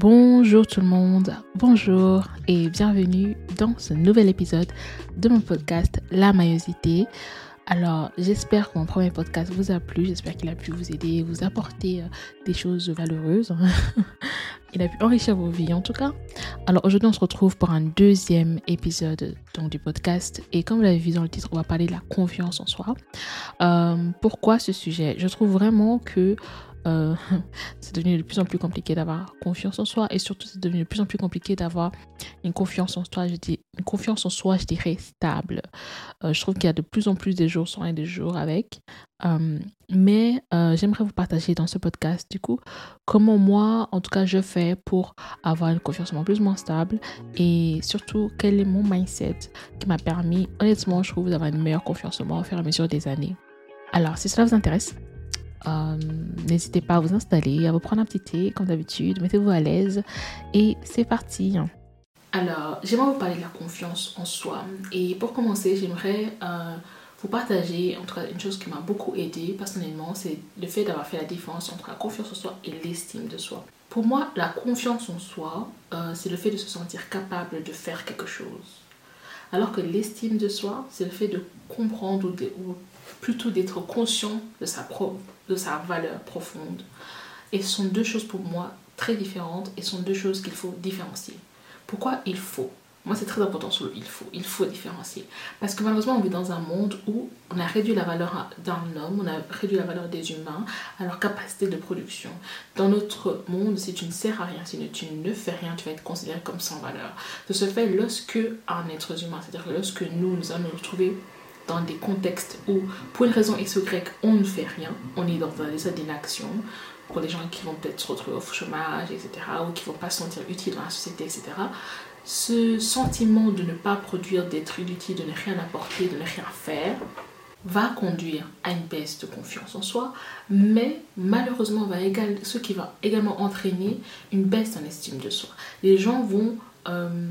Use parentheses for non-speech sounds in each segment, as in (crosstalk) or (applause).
Bonjour tout le monde, bonjour et bienvenue dans ce nouvel épisode de mon podcast La maillosité. Alors, j'espère que mon premier podcast vous a plu, j'espère qu'il a pu vous aider, vous apporter euh, des choses valeureuses. (laughs) Il a pu enrichir vos vies en tout cas. Alors aujourd'hui, on se retrouve pour un deuxième épisode donc, du podcast. Et comme vous l'avez vu dans le titre, on va parler de la confiance en soi. Euh, pourquoi ce sujet? Je trouve vraiment que euh, (laughs) c'est devenu de plus en plus compliqué d'avoir confiance en soi et surtout c'est devenu de plus en plus compliqué d'avoir une confiance en soi, je une confiance en soi, je dirais stable. Euh, je trouve qu'il y a de plus en plus des jours sans et des jours avec. Euh, mais j'aimerais vous partager dans ce podcast du coup comment moi, en tout cas, je fais pour avoir une confiance en plus moins stable et surtout quel est mon mindset qui m'a permis, honnêtement, je trouve, d'avoir une meilleure confiance en moi au fur et à mesure des années. Alors, si cela vous intéresse, euh, n'hésitez pas à vous installer, à vous prendre un petit thé comme d'habitude, mettez-vous à l'aise et c'est parti. Alors, j'aimerais vous parler de la confiance en soi. Et pour commencer, j'aimerais euh, vous partager entre une chose qui m'a beaucoup aidé personnellement, c'est le fait d'avoir fait la différence entre la confiance en soi et l'estime de soi. Pour moi, la confiance en soi, euh, c'est le fait de se sentir capable de faire quelque chose. Alors que l'estime de soi, c'est le fait de comprendre ou, plutôt d'être conscient de sa, de sa valeur profonde. Et ce sont deux choses pour moi très différentes et sont deux choses qu'il faut différencier. Pourquoi il faut? Moi, c'est très important sur le il faut. Il faut différencier. Parce que malheureusement, on vit dans un monde où on a réduit la valeur d'un homme, on a réduit la valeur des humains à leur capacité de production. Dans notre monde, si tu ne sers à rien, si tu ne fais rien, tu vas être considéré comme sans valeur. De ce fait, lorsque un être humain, c'est-à-dire lorsque nous, nous allons nous retrouver dans des contextes où, pour une raison X ou Y, on ne fait rien, on est dans un état d'inaction, pour les gens qui vont peut-être se retrouver au chômage, etc., ou qui ne vont pas se sentir utiles dans la société, etc., ce sentiment de ne pas produire, d'être inutile, de ne rien apporter, de ne rien faire, va conduire à une baisse de confiance en soi, mais malheureusement, va ce qui va également entraîner une baisse en estime de soi. Les gens vont euh,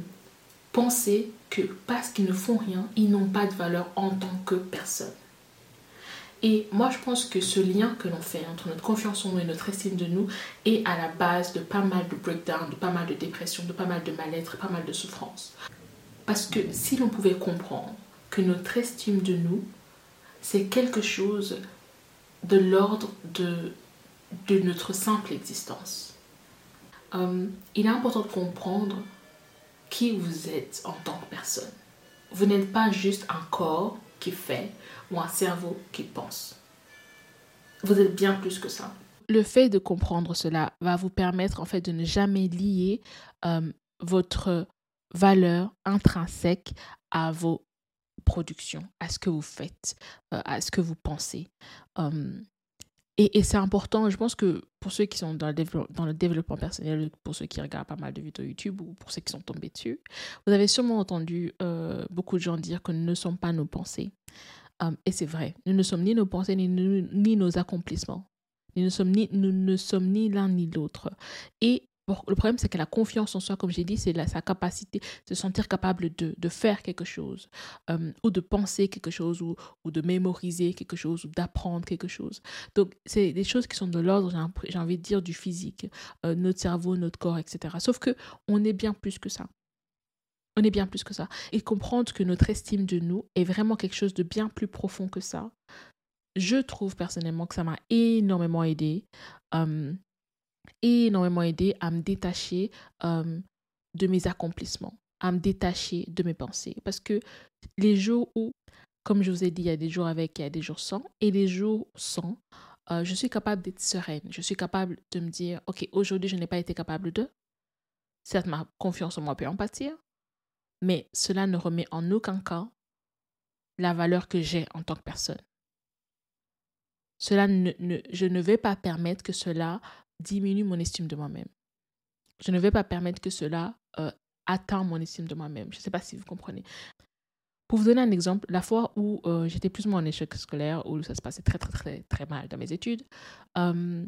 penser que parce qu'ils ne font rien, ils n'ont pas de valeur en tant que personne. Et moi, je pense que ce lien que l'on fait entre notre confiance en nous et notre estime de nous est à la base de pas mal de breakdown, de pas mal de dépression, de pas mal de mal-être, pas mal de souffrance. Parce que si l'on pouvait comprendre que notre estime de nous, c'est quelque chose de l'ordre de, de notre simple existence. Euh, il est important de comprendre qui vous êtes en tant que personne. Vous n'êtes pas juste un corps qui fait ou un cerveau qui pense. Vous êtes bien plus que ça. Le fait de comprendre cela va vous permettre en fait de ne jamais lier euh, votre valeur intrinsèque à vos productions, à ce que vous faites, euh, à ce que vous pensez. Euh, et, c'est important, je pense que pour ceux qui sont dans le, développement personnel, pour ceux qui regardent pas mal de vidéos YouTube ou pour ceux qui sont tombés dessus, vous avez sûrement entendu euh, beaucoup de gens dire que nous ne sommes pas nos pensées. Euh, et c'est vrai, nous ne sommes ni nos pensées ni, ni nos accomplissements. Nous ne sommes ni, nous ne sommes ni l'un ni l'autre. Et le problème, c'est que la confiance en soi, comme j'ai dit, c'est sa capacité de se sentir capable de, faire quelque chose, euh, ou de penser quelque chose, ou, ou de mémoriser quelque chose, ou d'apprendre quelque chose. Donc, c'est des choses qui sont de l'ordre, j'ai envie de dire, du physique, euh, notre cerveau, notre corps, etc. Sauf que on est bien plus que ça. On est bien plus que ça. Et comprendre que notre estime de nous est vraiment quelque chose de bien plus profond que ça. Je trouve personnellement que ça m'a énormément aidé. Euh, énormément aidé à me détacher euh, de mes accomplissements, à me détacher de mes pensées. Parce que les jours où, comme je vous ai dit, il y a des jours avec, il y a des jours sans, et les jours sans, euh, je suis capable d'être sereine. Je suis capable de me dire, OK, aujourd'hui, je n'ai pas été capable de. Certes, ma confiance en moi peut en pâtir, mais cela ne remet en aucun cas la valeur que j'ai en tant que personne. Cela ne, je ne vais pas permettre que cela diminue mon estime de moi-même. Je ne vais pas permettre que cela euh, atteigne mon estime de moi-même. Je ne sais pas si vous comprenez. Pour vous donner un exemple, la fois où euh, j'étais plus ou moins en échec scolaire, où ça se passait très très très très mal dans mes études, euh,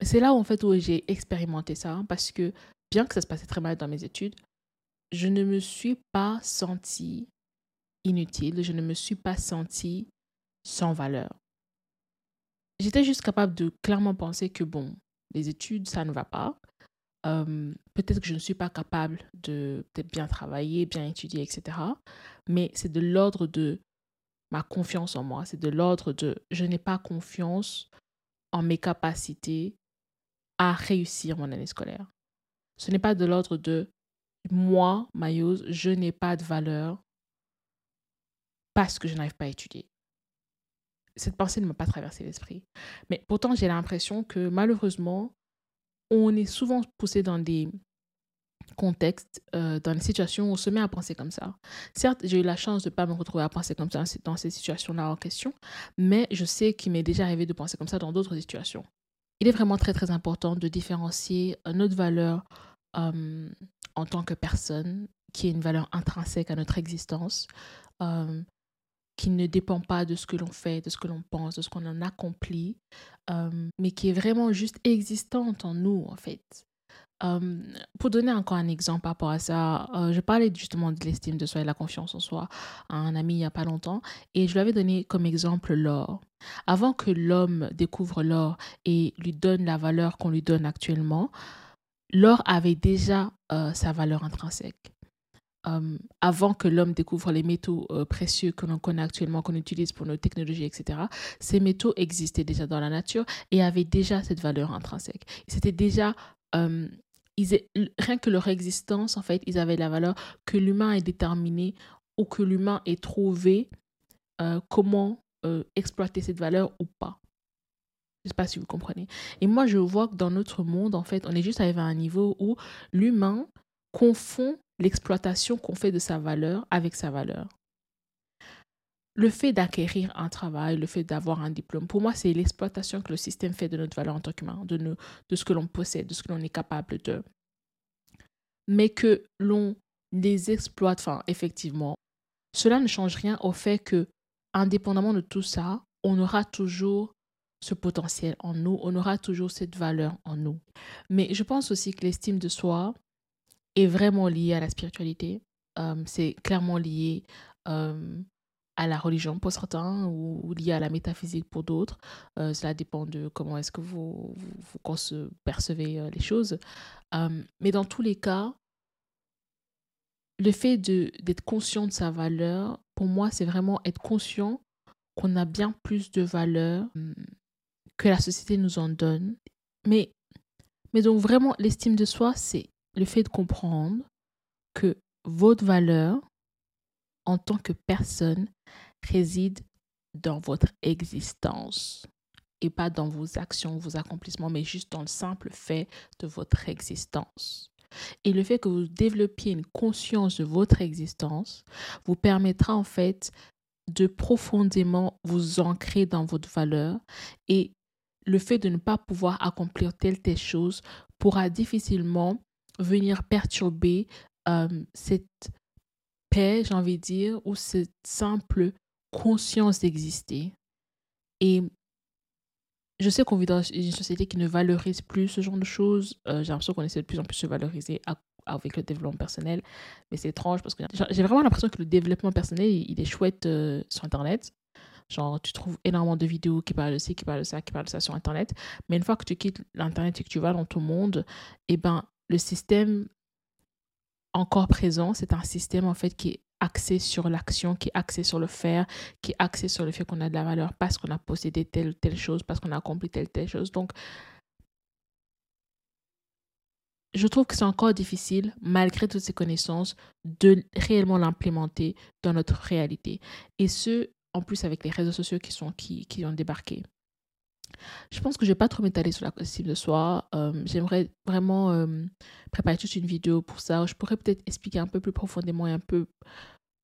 c'est là où, en fait où j'ai expérimenté ça, hein, parce que bien que ça se passait très mal dans mes études, je ne me suis pas sentie inutile, je ne me suis pas sentie sans valeur j'étais juste capable de clairement penser que bon, les études, ça ne va pas. euh, peut-être que je ne suis pas capable de peut-être bien travailler, bien étudier, etc. Mais c'est de l'ordre de ma confiance en moi. C'est de l'ordre de je n'ai pas confiance en mes capacités à réussir mon année scolaire. Ce n'est pas de l'ordre de moi, Mayose, je n'ai pas de valeur parce que je n'arrive pas à étudier. Cette pensée ne m'a pas traversé l'esprit. Mais pourtant, j'ai l'impression que malheureusement, on est souvent poussé dans des contextes, euh, dans des situations où on se met à penser comme ça. Certes, j'ai eu la chance de ne pas me retrouver à penser comme ça dans ces situations-là en question, mais je sais qu'il m'est déjà arrivé de penser comme ça dans d'autres situations. Il est vraiment très très important de différencier notre valeur euh, en tant que personne, qui est une valeur intrinsèque à notre existence, euh, qui ne dépend pas de ce que l'on fait, de ce que l'on pense, de ce qu'on en accomplit, euh, mais qui est vraiment juste existante en nous, en fait. Euh, pour donner encore un exemple par rapport à ça, euh, je parlais justement de l'estime de soi et de la confiance en soi à un ami il n'y a pas longtemps et je lui avais donné comme exemple l'or. Avant que l'homme découvre l'or et lui donne la valeur qu'on lui donne actuellement, l'or avait déjà sa valeur intrinsèque. Euh, avant que l'homme découvre les métaux euh, précieux que l'on connaît actuellement, qu'on utilise pour nos technologies, etc., ces métaux existaient déjà dans la nature et avaient déjà cette valeur intrinsèque. C'était déjà, euh, rien que leur existence, en fait, ils avaient la valeur que l'humain ait déterminé ou que l'humain ait trouvé comment exploiter cette valeur ou pas. Je ne sais pas si vous comprenez. Et moi, je vois que dans notre monde, en fait, on est juste arrivé à un niveau où l'humain confond l'exploitation qu'on fait de sa valeur avec sa valeur. Le fait d'acquérir un travail, le fait d'avoir un diplôme, pour moi, c'est l'exploitation que le système fait de notre valeur en tant qu'humain, de, de ce que l'on possède, de ce que l'on est capable de. Mais que l'on les exploite, enfin, effectivement, cela ne change rien au fait que, indépendamment de tout ça, on aura toujours ce potentiel en nous, on aura toujours cette valeur en nous. Mais je pense aussi que l'estime de soi, est vraiment lié à la spiritualité. Euh, c'est clairement lié euh, à la religion pour certains ou, lié à la métaphysique pour d'autres. Euh, cela dépend de comment est-ce que vous, percevez les choses. mais dans tous les cas, le fait d'être conscient de sa valeur, pour moi, c'est vraiment être conscient qu'on a bien plus de valeur que la société nous en donne. Mais, mais donc vraiment, l'estime de soi, c'est le fait de comprendre que votre valeur en tant que personne réside dans votre existence et pas dans vos actions, vos accomplissements, mais juste dans le simple fait de votre existence. Et le fait que vous développiez une conscience de votre existence vous permettra en fait de profondément vous ancrer dans votre valeur et le fait de ne pas pouvoir accomplir telle telle chose pourra difficilement venir perturber euh, cette paix, j'ai envie de dire, ou cette simple conscience d'exister. Et je sais qu'on vit dans une société qui ne valorise plus ce genre de choses. Euh, j'ai l'impression qu'on essaie de plus en plus se valoriser avec le développement personnel. Mais c'est étrange parce que j'ai vraiment l'impression que le développement personnel, il, est chouette euh, sur Internet. Genre, tu trouves énormément de vidéos qui parlent de ci, qui parlent de ça, qui parlent de ça sur Internet. Mais une fois que tu quittes l'Internet et que tu vas dans ton monde, eh ben, le système encore présent, c'est un système en fait qui est axé sur l'action, qui est axé sur le faire, qui est axé sur le fait qu'on a de la valeur parce qu'on a possédé telle telle chose, parce qu'on a accompli telle telle chose. Donc, je trouve que c'est encore difficile, malgré toutes ces connaissances, de réellement l'implémenter dans notre réalité. Et ce, en plus avec les réseaux sociaux qui, sont, qui, qui ont débarqué. Je pense que je vais pas trop m'étaler sur la estime de soi. Euh, j'aimerais vraiment euh, préparer toute une vidéo pour ça. Je pourrais peut-être expliquer un peu plus profondément et un peu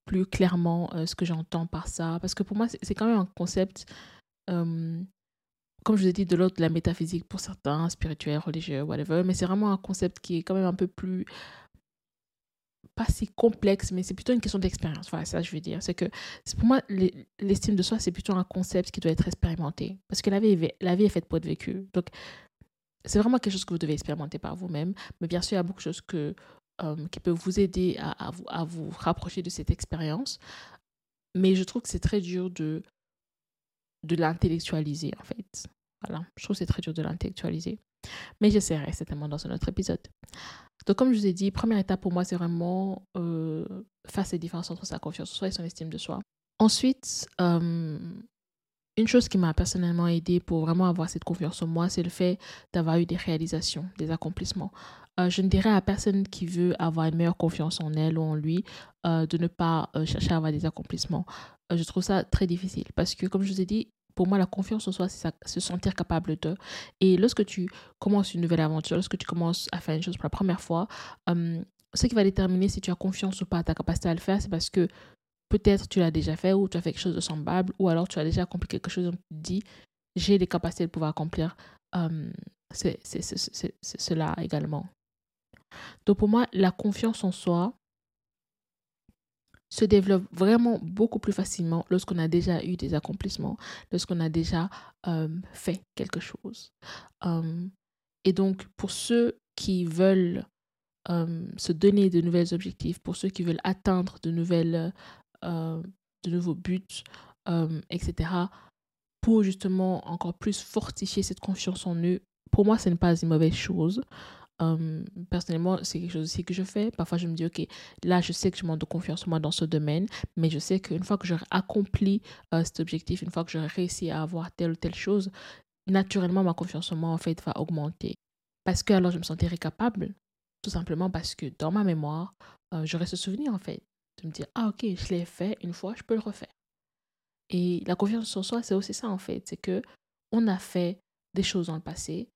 plus clairement euh, ce que j'entends par ça. Parce que pour moi, c'est quand même un concept, comme je vous ai dit, de l'ordre de la métaphysique pour certains, spirituel, religieux, whatever. Mais c'est vraiment un concept qui est quand même un peu plus pas si complexe, mais c'est plutôt une question d'expérience. Voilà, ça je veux dire. C'est que pour moi, l'estime de soi, c'est plutôt un concept qui doit être expérimenté. Parce que la vie, la vie est faite pour être vécue. Donc, c'est vraiment quelque chose que vous devez expérimenter par vous-même. Mais bien sûr, il y a beaucoup de choses que, euh, qui peuvent vous aider à, vous, à vous rapprocher de cette expérience. Mais je trouve que c'est très dur de, de l'intellectualiser, en fait. Voilà, je trouve que c'est très dur de l'intellectualiser. Mais j'essaierai certainement dans un autre épisode. Donc, comme je vous ai dit, première étape pour moi, c'est vraiment euh, faire ces différences entre sa confiance en soi et son estime de soi. Ensuite, euh, une chose qui m'a personnellement aidé pour vraiment avoir cette confiance en moi, c'est le fait d'avoir eu des réalisations, des accomplissements. Euh, je ne dirais à personne qui veut avoir une meilleure confiance en elle ou en lui de ne pas chercher à avoir des accomplissements. je trouve ça très difficile parce que, comme je vous ai dit, pour moi, la confiance en soi, c'est se sentir capable de. Et lorsque tu commences une nouvelle aventure, lorsque tu commences à faire une chose pour la première fois, ce qui va déterminer si tu as confiance ou pas à ta capacité à le faire, c'est parce que peut-être tu l'as déjà fait ou tu as fait quelque chose de semblable ou alors tu as déjà accompli quelque chose et tu te dis j'ai les capacités de pouvoir accomplir c'est cela également. Donc pour moi, la confiance en soi se développe vraiment beaucoup plus facilement lorsqu'on a déjà eu des accomplissements, lorsqu'on a déjà euh, fait quelque chose. Euh, et donc pour ceux qui veulent euh, se donner de nouveaux objectifs, pour ceux qui veulent atteindre de, nouvelles, de nouveaux buts, etc., pour justement encore plus fortifier cette confiance en eux, pour moi, ce n'est pas une mauvaise chose personnellement, c'est quelque chose aussi que je fais. Parfois, je me dis, OK, là, je sais que je manque de confiance en moi dans ce domaine, mais je sais qu'une fois que j'aurai accompli euh, cet objectif, une fois que j'aurai réussi à avoir telle ou telle chose, naturellement, ma confiance en moi, en fait, va augmenter. Parce que alors, je me sentirai capable, tout simplement parce que dans ma mémoire, euh, j'aurai ce souvenir, en fait, de me dire, ah, OK, je l'ai fait une fois, je peux le refaire. Et la confiance en soi, c'est aussi ça, en fait. C'est que on a fait des choses dans le passé,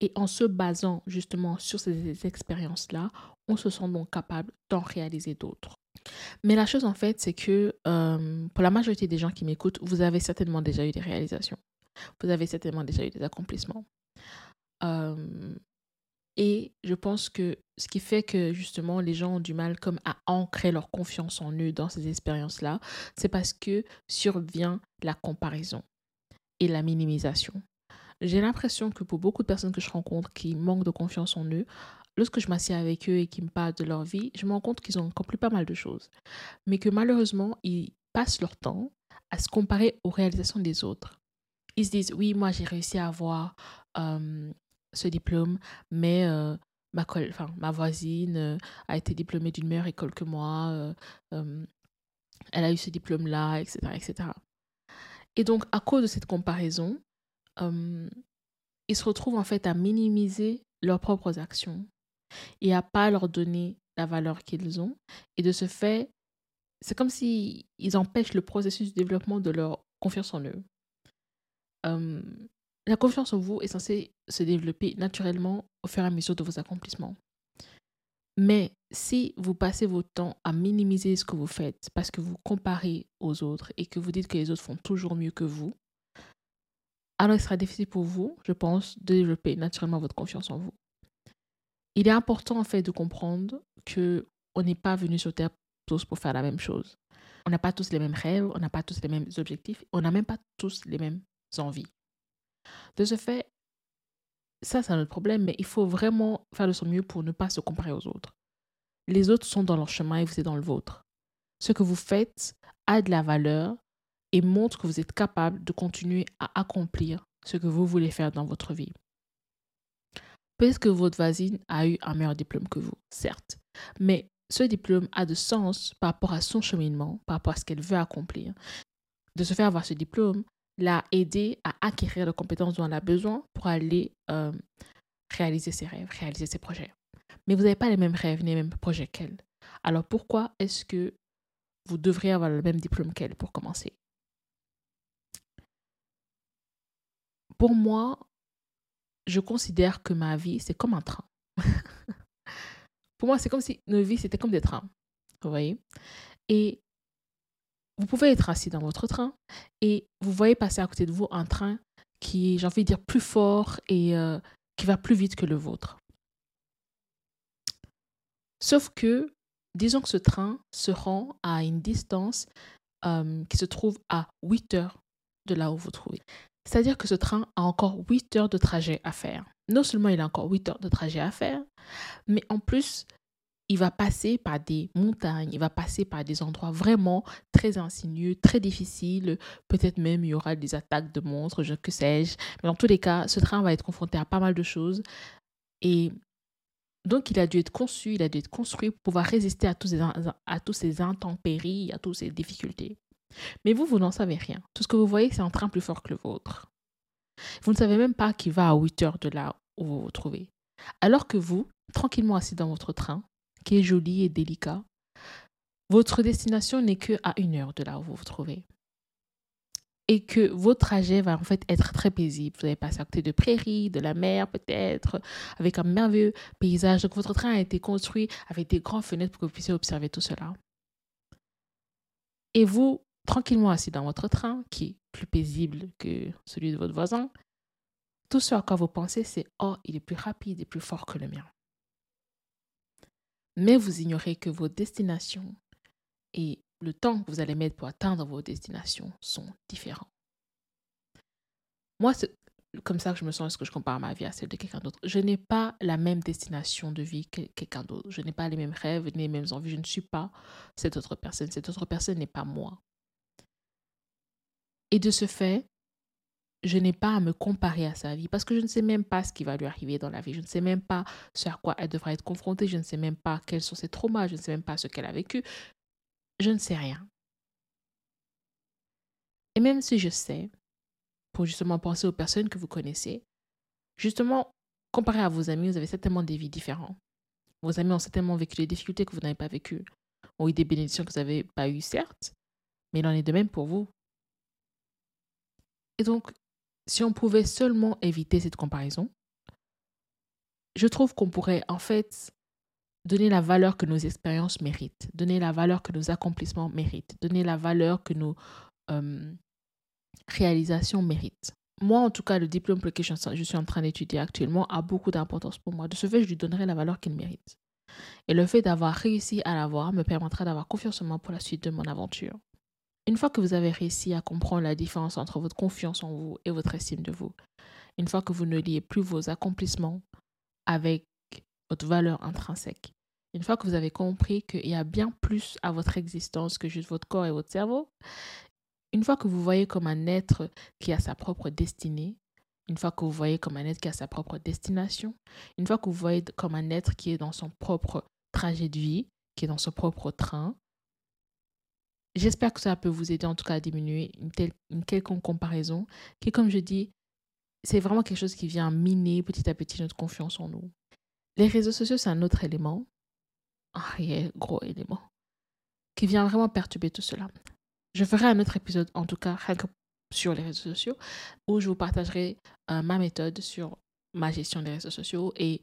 et en se basant justement sur ces expériences-là, on se sent donc capable d'en réaliser d'autres. Mais la chose en fait, c'est que euh, pour la majorité des gens qui m'écoutent, vous avez certainement déjà eu des réalisations. Vous avez certainement déjà eu des accomplissements. Euh, et je pense que ce qui fait que justement les gens ont du mal comme à ancrer leur confiance en eux dans ces expériences-là, c'est parce que survient la comparaison et la minimisation. J'ai l'impression que pour beaucoup de personnes que je rencontre qui manquent de confiance en eux, lorsque je m'assieds avec eux et qu'ils me parlent de leur vie, je me rends compte qu'ils ont accompli pas mal de choses. Mais que malheureusement, ils passent leur temps à se comparer aux réalisations des autres. Ils se disent, oui, moi j'ai réussi à avoir euh, ce diplôme, mais euh, ma, voisine euh, a été diplômée d'une meilleure école que moi, elle a eu ce diplôme-là, etc., etc. Et donc, à cause de cette comparaison, ils se retrouvent en fait à minimiser leurs propres actions et à pas leur donner la valeur qu'ils ont. Et de ce fait, c'est comme si ils empêchent le processus de développement de leur confiance en eux. la confiance en vous est censée se développer naturellement au fur et à mesure de vos accomplissements. Mais si vous passez votre temps à minimiser ce que vous faites parce que vous comparez aux autres et que vous dites que les autres font toujours mieux que vous, alors il sera difficile pour vous, je pense, de développer naturellement votre confiance en vous. Il est important en fait de comprendre que on n'est pas venu sur Terre tous pour faire la même chose. On n'a pas tous les mêmes rêves, on n'a pas tous les mêmes objectifs, on n'a même pas tous les mêmes envies. De ce fait, ça c'est un autre problème, mais il faut vraiment faire de son mieux pour ne pas se comparer aux autres. Les autres sont dans leur chemin et vous êtes dans le vôtre. Ce que vous faites a de la valeur et montre que vous êtes capable de continuer à accomplir ce que vous voulez faire dans votre vie. Peut-être que votre voisine a eu un meilleur diplôme que vous, certes, mais ce diplôme a de sens par rapport à son cheminement, par rapport à ce qu'elle veut accomplir. De se faire avoir ce diplôme l'a aidé à acquérir les compétences dont elle a besoin pour aller euh, réaliser ses rêves, réaliser ses projets. Mais vous n'avez pas les mêmes rêves les mêmes projets qu'elle. Alors pourquoi est-ce que vous devriez avoir le même diplôme qu'elle pour commencer? Pour moi, je considère que ma vie, c'est comme un train. (laughs) Pour moi, c'est comme si nos vies, c'était comme des trains. Vous voyez Et vous pouvez être assis dans votre train et vous voyez passer à côté de vous un train qui est, j'ai envie de dire, plus fort et euh, qui va plus vite que le vôtre. Sauf que, disons que ce train se rend à une distance euh, qui se trouve à 8 heures de là où vous trouvez. C'est-à-dire que ce train a encore 8 heures de trajet à faire. Non seulement il a encore 8 heures de trajet à faire, mais en plus, il va passer par des montagnes, il va passer par des endroits vraiment très insinueux, très difficiles. Peut-être même il y aura des attaques de monstres, je que sais-je. Mais dans tous les cas, ce train va être confronté à pas mal de choses. Et donc, il a dû être conçu, il a dû être construit pour pouvoir résister à tous ces, à tous ces intempéries, à toutes ces difficultés. Mais vous, vous n'en savez rien. Tout ce que vous voyez, c'est un train plus fort que le vôtre. Vous ne savez même pas qu'il va à 8 heures de là où vous vous trouvez. Alors que vous, tranquillement assis dans votre train, qui est joli et délicat, votre destination n'est que à une heure de là où vous vous trouvez. Et que votre trajet va en fait être très paisible. Vous allez passer à côté de prairies, de la mer peut-être, avec un merveilleux paysage. Donc votre train a été construit avec des grandes fenêtres pour que vous puissiez observer tout cela. Et vous, tranquillement assis dans votre train, qui est plus paisible que celui de votre voisin, tout ce à quoi vous pensez, c'est Oh, il est plus rapide et plus fort que le mien. Mais vous ignorez que vos destinations et le temps que vous allez mettre pour atteindre vos destinations sont différents. Moi, c'est comme ça que je me sens, est-ce que je compare ma vie à celle de quelqu'un d'autre? Je n'ai pas la même destination de vie que quelqu'un d'autre. Je n'ai pas les mêmes rêves, ni les mêmes envies. Je ne suis pas cette autre personne. Cette autre personne n'est pas moi. Et de ce fait, je n'ai pas à me comparer à sa vie parce que je ne sais même pas ce qui va lui arriver dans la vie. Je ne sais même pas ce à quoi elle devra être confrontée. Je ne sais même pas quels sont ses traumas. Je ne sais même pas ce qu'elle a vécu. Je ne sais rien. Et même si je sais, pour justement penser aux personnes que vous connaissez, justement, comparé à vos amis, vous avez certainement des vies différentes. Vos amis ont certainement vécu des difficultés que vous n'avez pas vécues, ont eu des bénédictions que vous n'avez pas eues, certes, mais il en est de même pour vous. Et donc, si on pouvait seulement éviter cette comparaison, je trouve qu'on pourrait en fait donner la valeur que nos expériences méritent, donner la valeur que nos accomplissements méritent, donner la valeur que nos euh, réalisations méritent. Moi, en tout cas, le diplôme lequel je suis en train d'étudier actuellement a beaucoup d'importance pour moi. De ce fait, je lui donnerai la valeur qu'il mérite. Et le fait d'avoir réussi à l'avoir me permettra d'avoir confiance en moi pour la suite de mon aventure. Une fois que vous avez réussi à comprendre la différence entre votre confiance en vous et votre estime de vous, une fois que vous ne liez plus vos accomplissements avec votre valeur intrinsèque, une fois que vous avez compris qu'il y a bien plus à votre existence que juste votre corps et votre cerveau, une fois que vous voyez comme un être qui a sa propre destinée, une fois que vous voyez comme un être qui a sa propre destination, une fois que vous voyez comme un être qui est dans son propre trajet de vie, qui est dans son propre train, J'espère que ça peut vous aider en tout cas à diminuer une, telle, une quelconque comparaison qui, comme je dis, c'est vraiment quelque chose qui vient miner petit à petit notre confiance en nous. Les réseaux sociaux, c'est un autre élément, un réel gros élément, qui vient vraiment perturber tout cela. Je ferai un autre épisode, en tout cas, sur les réseaux sociaux, où je vous partagerai euh, ma méthode sur ma gestion des réseaux sociaux et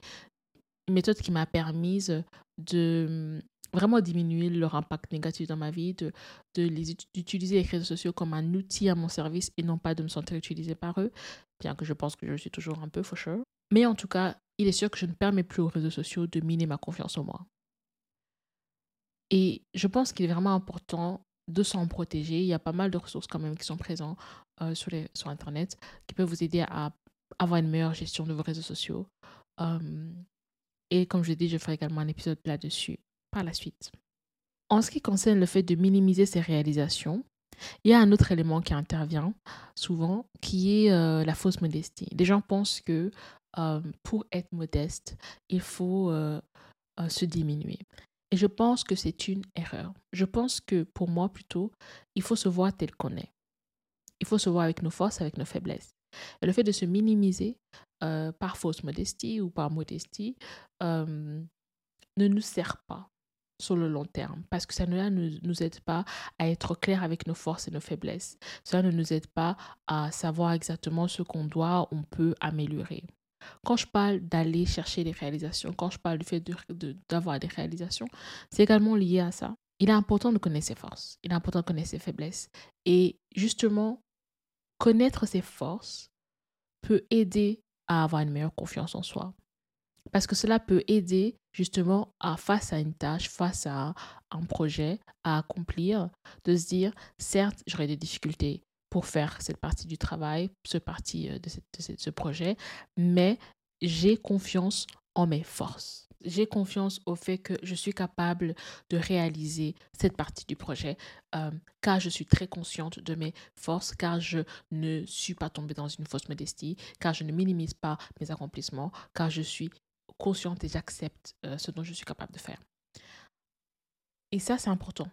une méthode qui m'a permise de vraiment diminuer leur impact négatif dans ma vie, de, de les, d'utiliser les réseaux sociaux comme un outil à mon service et non pas de me sentir utilisé par eux, bien que je pense que je suis toujours un peu, for sure. Mais en tout cas, il est sûr que je ne permets plus aux réseaux sociaux de miner ma confiance en moi. Et je pense qu'il est vraiment important de s'en protéger. Il y a pas mal de ressources quand même qui sont présentes euh, sur, les, sur Internet qui peuvent vous aider à avoir une meilleure gestion de vos réseaux sociaux. Euh, et comme je l'ai dit, je ferai également un épisode là-dessus par la suite. En ce qui concerne le fait de minimiser ses réalisations, il y a un autre élément qui intervient souvent, qui est euh, la fausse modestie. Les gens pensent que euh, pour être modeste, il faut euh, se diminuer. Et je pense que c'est une erreur. Je pense que pour moi, plutôt, il faut se voir tel qu'on est. Il faut se voir avec nos forces, avec nos faiblesses. Et le fait de se minimiser par fausse modestie ou par modestie ne nous sert pas sur le long terme parce que ça ne nous aide pas à être clair avec nos forces et nos faiblesses. Ça ne nous aide pas à savoir exactement ce qu'on doit, on peut améliorer. Quand je parle d'aller chercher des réalisations, quand je parle du fait d'avoir de, des réalisations, c'est également lié à ça. Il est important de connaître ses forces, il est important de connaître ses faiblesses. Et justement, connaître ses forces peut aider à avoir une meilleure confiance en soi. Parce que cela peut aider justement à face à une tâche, face à un projet à accomplir, de se dire, certes, j'aurai des difficultés pour faire cette partie du travail, ce euh, de, ce projet, mais j'ai confiance en mes forces. J'ai confiance au fait que je suis capable de réaliser cette partie du projet, euh, car je suis très consciente de mes forces, car je ne suis pas tombée dans une fausse modestie, car je ne minimise pas mes accomplissements, car je suis consciente et j'accepte euh, ce dont je suis capable de faire. Et ça, c'est important.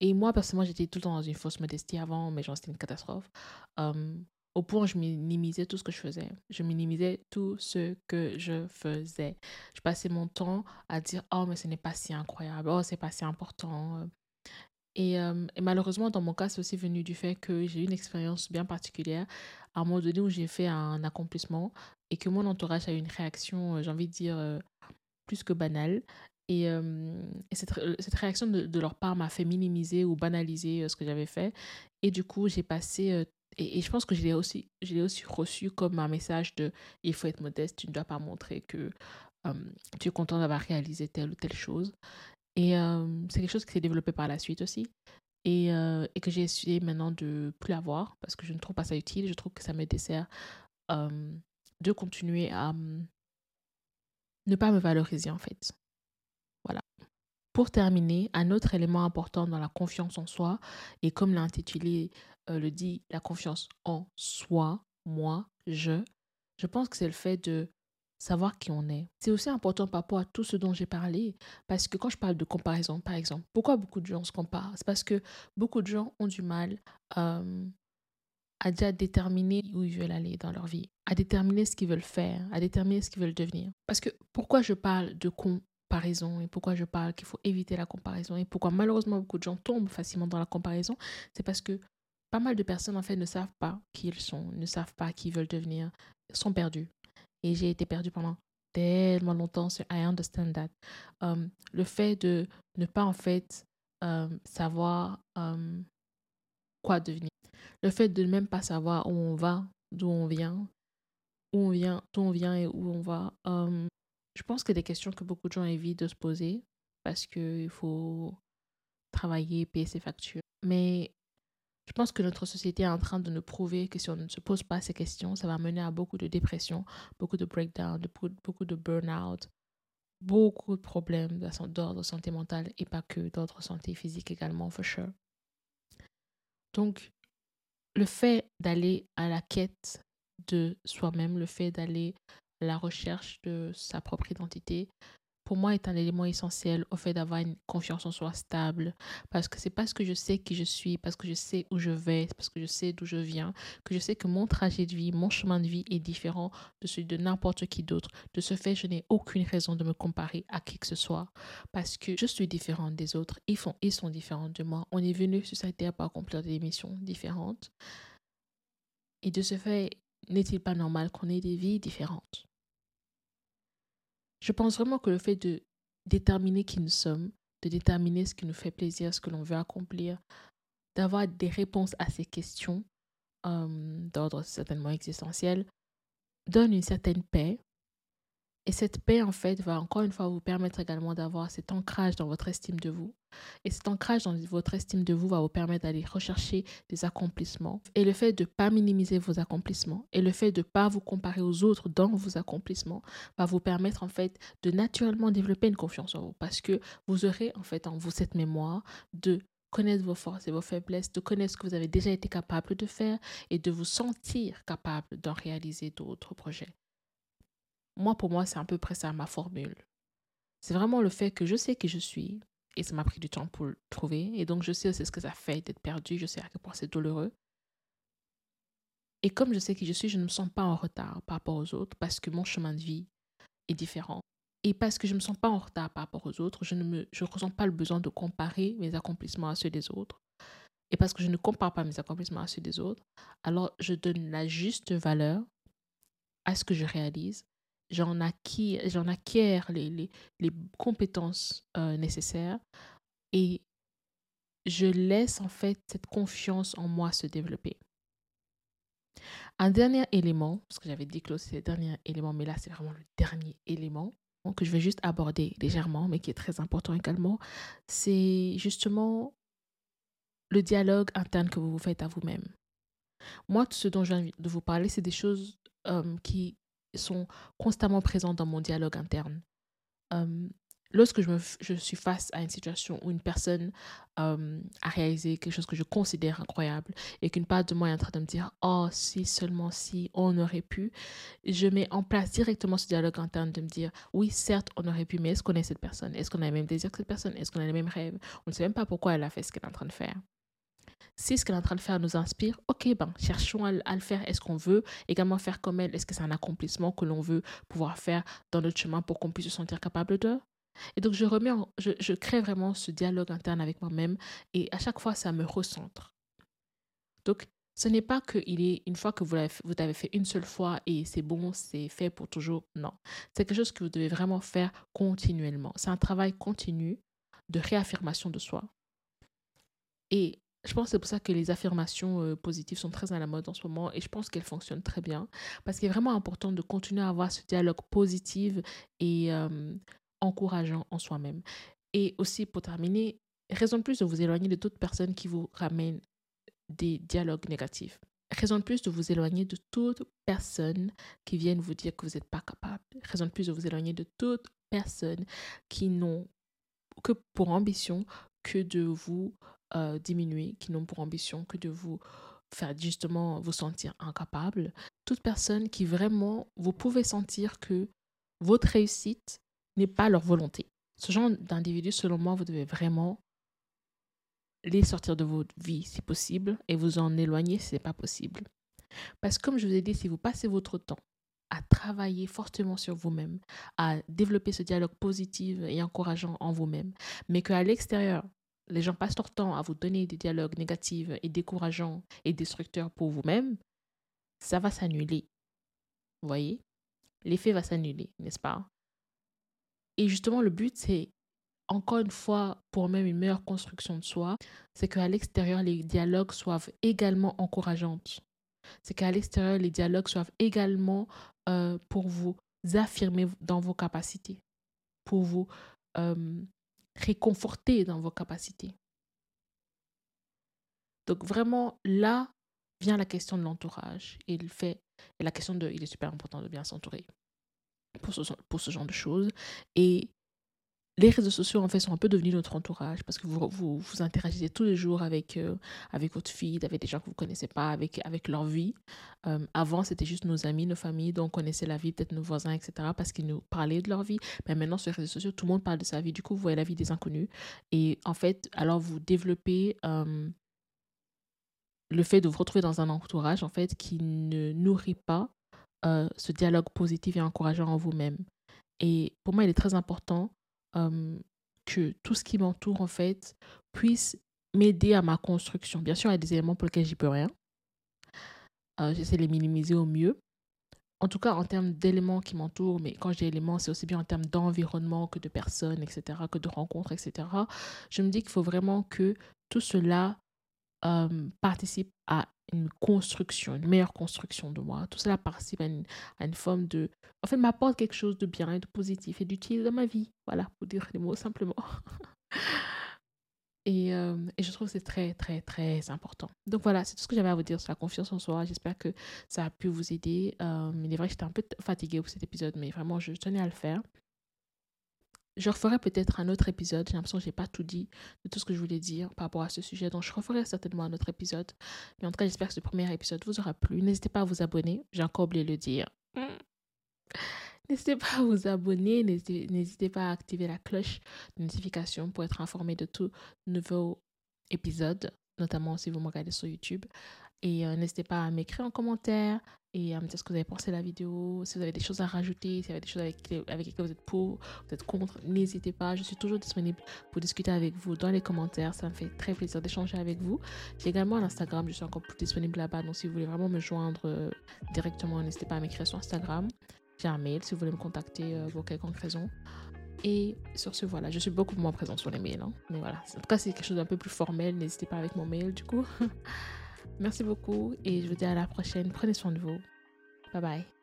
Et moi, personnellement, j'étais tout le temps dans une fausse modestie avant, mais genre, c'était une catastrophe. Euh, au point où je minimisais tout ce que je faisais. Je minimisais tout ce que je faisais. Je passais mon temps à dire Oh, mais ce n'est pas si incroyable. Oh, c'est pas si important. Et, euh, et, malheureusement, dans mon cas, c'est aussi venu du fait que j'ai eu une expérience bien particulière à un moment donné où j'ai fait un accomplissement et que mon entourage a eu une réaction, euh, j'ai envie de dire, euh, plus que banale. Et, et cette, cette, réaction de, leur part m'a fait minimiser ou banaliser ce que j'avais fait. Et du coup, j'ai passé et, je pense que je l'ai aussi, aussi reçu comme un message de il faut être modeste, tu ne dois pas montrer que tu es content d'avoir réalisé telle ou telle chose. Et c'est quelque chose qui s'est développé par la suite aussi. Et, et que j'ai essayé maintenant de plus avoir parce que je ne trouve pas ça utile. Je trouve que ça me dessert de continuer à ne pas me valoriser en fait. Voilà. Pour terminer, un autre élément important dans la confiance en soi, et comme l'a intitulé euh, le dit, la confiance en soi, moi, je, je pense que c'est le fait de savoir qui on est. C'est aussi important par rapport à tout ce dont j'ai parlé, parce que quand je parle de comparaison, par exemple, pourquoi beaucoup de gens se comparent? C'est parce que beaucoup de gens ont du mal à déjà déterminer où ils veulent aller dans leur vie, à déterminer ce qu'ils veulent faire, à déterminer ce qu'ils veulent devenir. Parce que pourquoi je parle de comparaison et pourquoi je parle qu'il faut éviter la comparaison et pourquoi malheureusement beaucoup de gens tombent facilement dans la comparaison, c'est parce que pas mal de personnes en fait ne savent pas qui ils sont, ne savent pas qui ils veulent devenir, sont perdus. Et j'ai été perdue pendant tellement longtemps sur I understand that. Um, le fait de ne pas en fait um, savoir um, quoi devenir. Le fait de ne même pas savoir où on va, d'où on vient, où on vient, d'où on vient et où on va. je pense que des questions que beaucoup de gens évitent de se poser parce qu'il faut travailler, payer ses factures. Mais pense que notre société est en train de nous prouver que si on ne se pose pas ces questions, ça va mener à beaucoup de dépression, beaucoup de breakdown, beaucoup de burn-out, beaucoup de problèmes d'ordre santé mentale et pas que d'ordre santé physique également, for sure. Donc, le fait d'aller à la quête de soi-même, le fait d'aller à la recherche de sa propre identité, pour moi, est un élément essentiel au fait d'avoir une confiance en soi stable. Parce que c'est parce que je sais qui je suis, parce que je sais où je vais, parce que je sais d'où je viens, que je sais que mon trajet de vie, mon chemin de vie est différent de celui de n'importe qui d'autre. De ce fait, je n'ai aucune raison de me comparer à qui que ce soit. Parce que je suis différente des autres. Ils, font, ils sont différents de moi. On est venu sur cette terre pour accomplir des missions différentes. Et de ce fait, n'est-il pas normal qu'on ait des vies différentes? Je pense vraiment que le fait de déterminer qui nous sommes, de déterminer ce qui nous fait plaisir, ce que l'on veut accomplir, d'avoir des réponses à ces questions euh, d'ordre certainement existentiel, donne une certaine paix et cette paix, en fait, va encore une fois vous permettre également d'avoir cet ancrage dans votre estime de vous. Et cet ancrage dans votre estime de vous va vous permettre d'aller rechercher des accomplissements. Et le fait de ne pas minimiser vos accomplissements et le fait de ne pas vous comparer aux autres dans vos accomplissements va vous permettre, en fait, de naturellement développer une confiance en vous. Parce que vous aurez, en fait, en vous cette mémoire de connaître vos forces et vos faiblesses, de connaître ce que vous avez déjà été capable de faire et de vous sentir capable d'en réaliser d'autres projets. Moi, pour moi, c'est à peu près ça ma formule. C'est vraiment le fait que je sais qui je suis, et ça m'a pris du temps pour le trouver, et donc je sais aussi ce que ça fait d'être perdu, je sais à quel point c'est douloureux. Et comme je sais qui je suis, je ne me sens pas en retard par rapport aux autres parce que mon chemin de vie est différent. Et parce que je ne me sens pas en retard par rapport aux autres, je ne je ressens pas le besoin de comparer mes accomplissements à ceux des autres. Et parce que je ne compare pas mes accomplissements à ceux des autres, alors je donne la juste valeur à ce que je réalise j'en acquiers, acquiers les, les, les compétences euh, nécessaires et je laisse en fait cette confiance en moi se développer. Un dernier élément, parce que j'avais dit que c'est le dernier élément, mais là c'est vraiment le dernier élément que je vais juste aborder légèrement, mais qui est très important également, c'est justement le dialogue interne que vous vous faites à vous-même. Moi, tout ce dont je viens de vous parler, c'est des choses euh, qui sont constamment présents dans mon dialogue interne. lorsque je, me, je suis face à une situation où une personne a réalisé quelque chose que je considère incroyable et qu'une part de moi est en train de me dire oh si seulement si on aurait pu je mets en place directement ce dialogue interne de me dire oui certes on aurait pu mais est-ce qu'on est cette personne? Est-ce qu'on a le même désir que cette personne? Est-ce qu'on a les mêmes rêves? On ne sait même pas pourquoi elle a fait ce qu'elle est en train de faire si ce qu'elle est en train de faire nous inspire, ok, ben, cherchons à, le faire. Est-ce qu'on veut également faire comme elle? Est-ce que c'est un accomplissement que l'on veut pouvoir faire dans notre chemin pour qu'on puisse se sentir capable de? Et donc, je, remets je, crée vraiment ce dialogue interne avec moi-même et à chaque fois, ça me recentre. Donc, ce n'est pas qu'il est une fois que vous l'avez, vous avez fait une seule fois et c'est bon, c'est fait pour toujours. Non. C'est quelque chose que vous devez vraiment faire continuellement. C'est un travail continu de réaffirmation de soi. Et je pense que c'est pour ça que les affirmations euh, positives sont très à la mode en ce moment et je pense qu'elles fonctionnent très bien parce qu'il est vraiment important de continuer à avoir ce dialogue positif et euh, encourageant en soi-même. Et aussi, pour terminer, raison de plus de vous éloigner de toute personne qui vous ramène des dialogues négatifs. Raison de plus de vous éloigner de toute personne qui vienne vous dire que vous n'êtes pas capable. Raison de plus de vous éloigner de toute personne qui n'ont que pour ambition que de vous euh, diminuer, qui n'ont pour ambition que de vous faire justement vous sentir incapable. Toute personne qui vraiment, vous pouvez sentir que votre réussite n'est pas leur volonté. Ce genre d'individus, selon moi, vous devez vraiment les sortir de votre vie si possible et vous en éloigner si ce n'est pas possible. Parce que comme je vous ai dit, si vous passez votre temps à travailler fortement sur vous-même, à développer ce dialogue positif et encourageant en vous-même, mais qu'à l'extérieur, les gens passent leur temps à vous donner des dialogues négatifs et décourageants et destructeurs pour vous-même, ça va s'annuler. Vous voyez? L'effet va s'annuler, n'est-ce pas? Et justement, le but, c'est encore une fois, pour même une meilleure construction de soi, c'est qu'à l'extérieur, les dialogues soient également encourageants. C'est qu'à l'extérieur, les dialogues soient également euh, pour vous affirmer dans vos capacités, pour vous euh, réconforter dans vos capacités. Donc vraiment, là vient la question de l'entourage et le fait, et la question de, il est super important de bien s'entourer pour ce, pour ce genre de choses. Et les réseaux sociaux, en fait, sont un peu devenus notre entourage parce que vous vous, interagissez tous les jours avec, euh, avec votre fille, avec des gens que vous ne connaissez pas, avec, avec leur vie. Euh, avant, c'était juste nos amis, nos familles, donc on connaissait la vie, peut-être nos voisins, etc., parce qu'ils nous parlaient de leur vie. Mais maintenant, sur les réseaux sociaux, tout le monde parle de sa vie. Du coup, vous voyez la vie des inconnus. Et en fait, alors vous développez euh, le fait de vous retrouver dans un entourage, en fait, qui ne nourrit pas ce dialogue positif et encourageant en vous-même. Et pour moi, il est très important que tout ce qui m'entoure, en fait, puisse m'aider à ma construction. Bien sûr, il y a des éléments pour lesquels j'y peux rien. Euh, j'essaie de les minimiser au mieux. En tout cas, en termes d'éléments qui m'entourent, mais quand je dis éléments, c'est aussi bien en termes d'environnement que de personnes, etc., que de rencontres, etc. Je me dis qu'il faut vraiment que tout cela participe à une construction, une meilleure construction de moi. Tout cela participe à une, forme de... En fait, m'apporte quelque chose de bien et de positif et d'utile dans ma vie. Voilà, pour dire les mots simplement. (laughs) et, euh, et, je trouve que c'est très, très, très important. Donc voilà, c'est tout ce que j'avais à vous dire sur la confiance en soi. J'espère que ça a pu vous aider. Euh, il est vrai que j'étais un peu fatiguée pour cet épisode, mais vraiment, je tenais à le faire. Je referai peut-être un autre épisode. J'ai l'impression que je n'ai pas tout dit de tout ce que je voulais dire par rapport à ce sujet. Donc, je referai certainement un autre épisode. Mais en tout cas, j'espère que ce premier épisode vous aura plu. N'hésitez pas à vous abonner. J'ai encore oublié de le dire. (laughs) N'hésitez pas à vous abonner. N'hésitez pas à activer la cloche de notification pour être informé de tout nouveau épisode, notamment si vous me regardez sur YouTube. Et euh, n'hésitez pas à m'écrire en commentaire et à me dire ce que vous avez pensé de la vidéo, si vous avez des choses à rajouter, si vous avez des choses avec, avec lesquelles vous êtes pour, vous êtes contre, n'hésitez pas. Je suis toujours disponible pour discuter avec vous dans les commentaires. Ça me fait très plaisir d'échanger avec vous. J'ai également un Instagram, je suis encore plus disponible là-bas. Donc si vous voulez vraiment me joindre euh, directement, n'hésitez pas à m'écrire sur Instagram. J'ai un mail si vous voulez me contacter euh, pour quelconque raison. Et sur ce, voilà, je suis beaucoup moins présente sur les mails. Hein. Mais voilà, en tout cas, c'est quelque chose d'un peu plus formel. N'hésitez pas avec mon mail du coup. (laughs) Merci beaucoup et je vous dis à la prochaine. Prenez soin de vous. Bye bye.